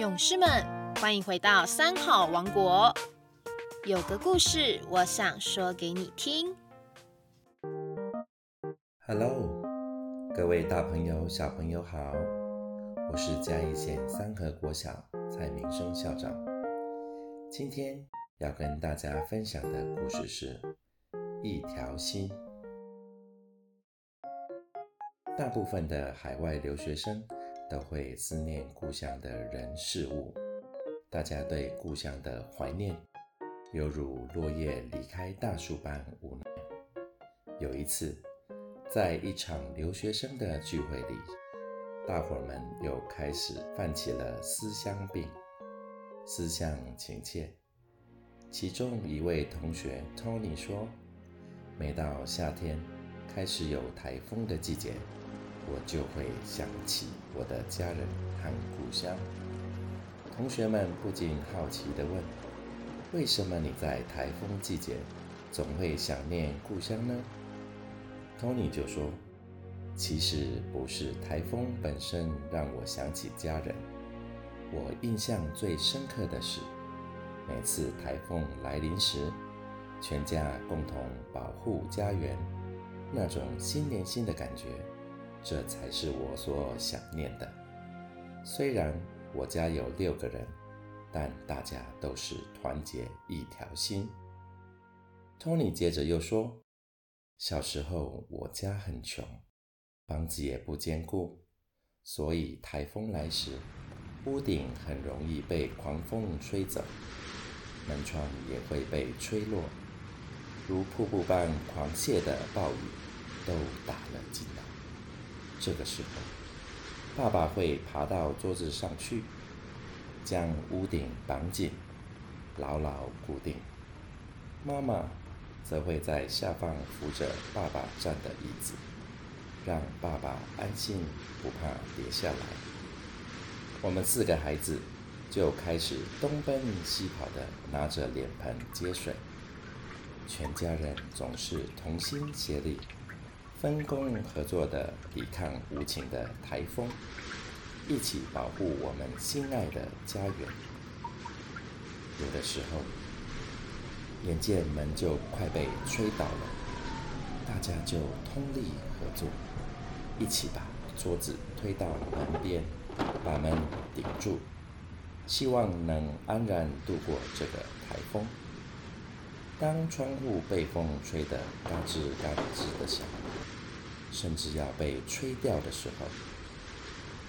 勇士们，欢迎回到三好王国。有个故事，我想说给你听。Hello，各位大朋友、小朋友好，我是嘉义县三河国小蔡明生校长。今天要跟大家分享的故事是《一条心》。大部分的海外留学生。都会思念故乡的人事物，大家对故乡的怀念，犹如落叶离开大树般无奈。有一次，在一场留学生的聚会里，大伙儿们又开始犯起了思乡病，思乡情切。其中一位同学 Tony 说：“每到夏天，开始有台风的季节。”我就会想起我的家人和故乡。同学们不禁好奇地问：“为什么你在台风季节总会想念故乡呢？”Tony 就说：“其实不是台风本身让我想起家人，我印象最深刻的是，每次台风来临时，全家共同保护家园，那种心连心的感觉。”这才是我所想念的。虽然我家有六个人，但大家都是团结一条心。Tony 接着又说：“小时候我家很穷，房子也不坚固，所以台风来时，屋顶很容易被狂风吹走，门窗也会被吹落，如瀑布般狂泻的暴雨都打了进来。”这个时候，爸爸会爬到桌子上去，将屋顶绑紧，牢牢固定；妈妈则会在下方扶着爸爸站的椅子，让爸爸安心，不怕跌下来。我们四个孩子就开始东奔西跑的拿着脸盆接水，全家人总是同心协力。分工合作的抵抗无情的台风，一起保护我们心爱的家园。有的时候，眼见门就快被吹倒了，大家就通力合作，一起把桌子推到门边，把门顶住，希望能安然度过这个台风。当窗户被风吹得嘎吱嘎吱的响。甚至要被吹掉的时候，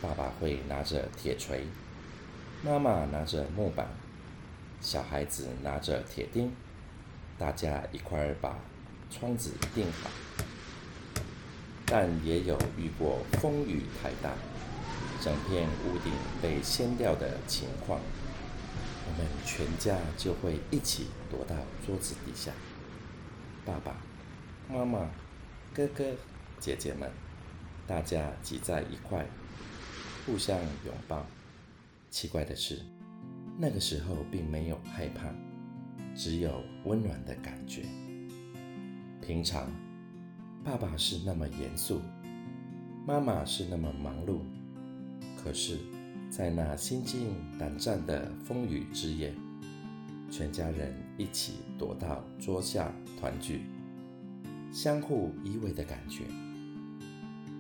爸爸会拿着铁锤，妈妈拿着木板，小孩子拿着铁钉，大家一块儿把窗子钉好。但也有遇过风雨太大，整片屋顶被掀掉的情况，我们全家就会一起躲到桌子底下，爸爸妈妈、哥哥。姐姐们，大家挤在一块，互相拥抱。奇怪的是，那个时候并没有害怕，只有温暖的感觉。平常，爸爸是那么严肃，妈妈是那么忙碌，可是，在那心惊胆战的风雨之夜，全家人一起躲到桌下团聚，相互依偎的感觉。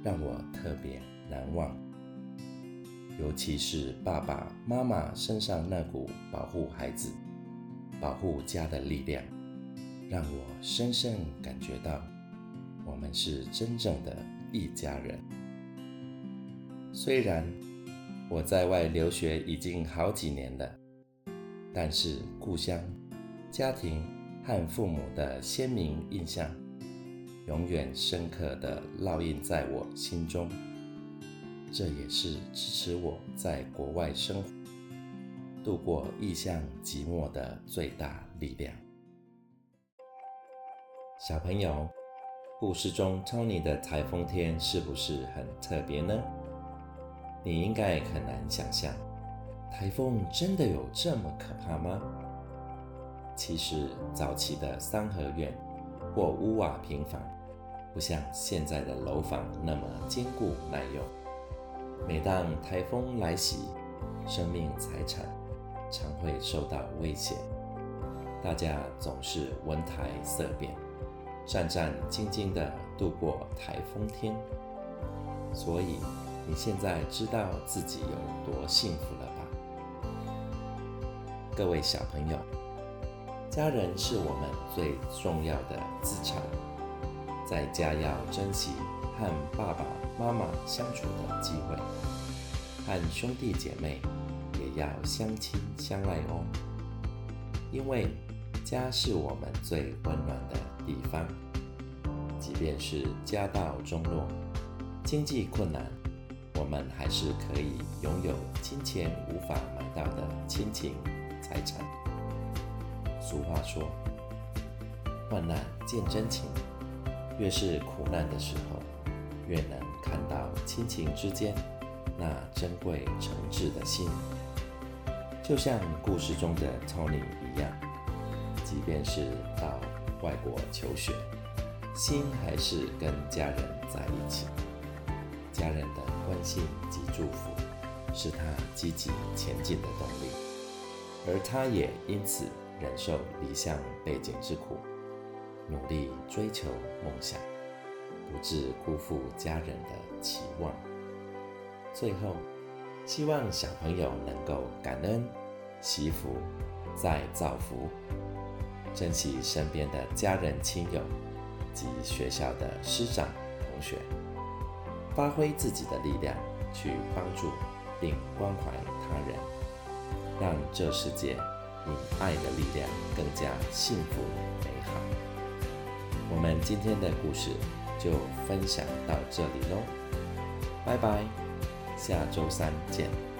让我特别难忘，尤其是爸爸妈妈身上那股保护孩子、保护家的力量，让我深深感觉到我们是真正的一家人。虽然我在外留学已经好几年了，但是故乡、家庭和父母的鲜明印象。永远深刻的烙印在我心中，这也是支持我在国外生活、度过异乡寂寞的最大力量。小朋友，故事中 Tony 的台风天是不是很特别呢？你应该很难想象，台风真的有这么可怕吗？其实早期的三合院或屋瓦平房。不像现在的楼房那么坚固耐用。每当台风来袭，生命财产常会受到威胁。大家总是闻台色变，战战兢兢地度过台风天。所以你现在知道自己有多幸福了吧？各位小朋友，家人是我们最重要的资产，在家要珍惜和爸爸妈妈相处的机会，和兄弟姐妹也要相亲相爱哦，因为。家是我们最温暖的地方，即便是家道中落、经济困难，我们还是可以拥有金钱无法买到的亲情财产。俗话说：“患难见真情。”越是苦难的时候，越能看到亲情之间那珍贵诚挚的心，就像故事中的 Tony 一样。即便是到外国求学，心还是跟家人在一起。家人的关心及祝福，是他积极前进的动力，而他也因此忍受离乡背井之苦，努力追求梦想，不致辜负家人的期望。最后，希望小朋友能够感恩惜福，再造福。珍惜身边的家人亲友及学校的师长同学，发挥自己的力量去帮助并关怀他人，让这世界以爱的力量更加幸福美好。我们今天的故事就分享到这里喽，拜拜，下周三见。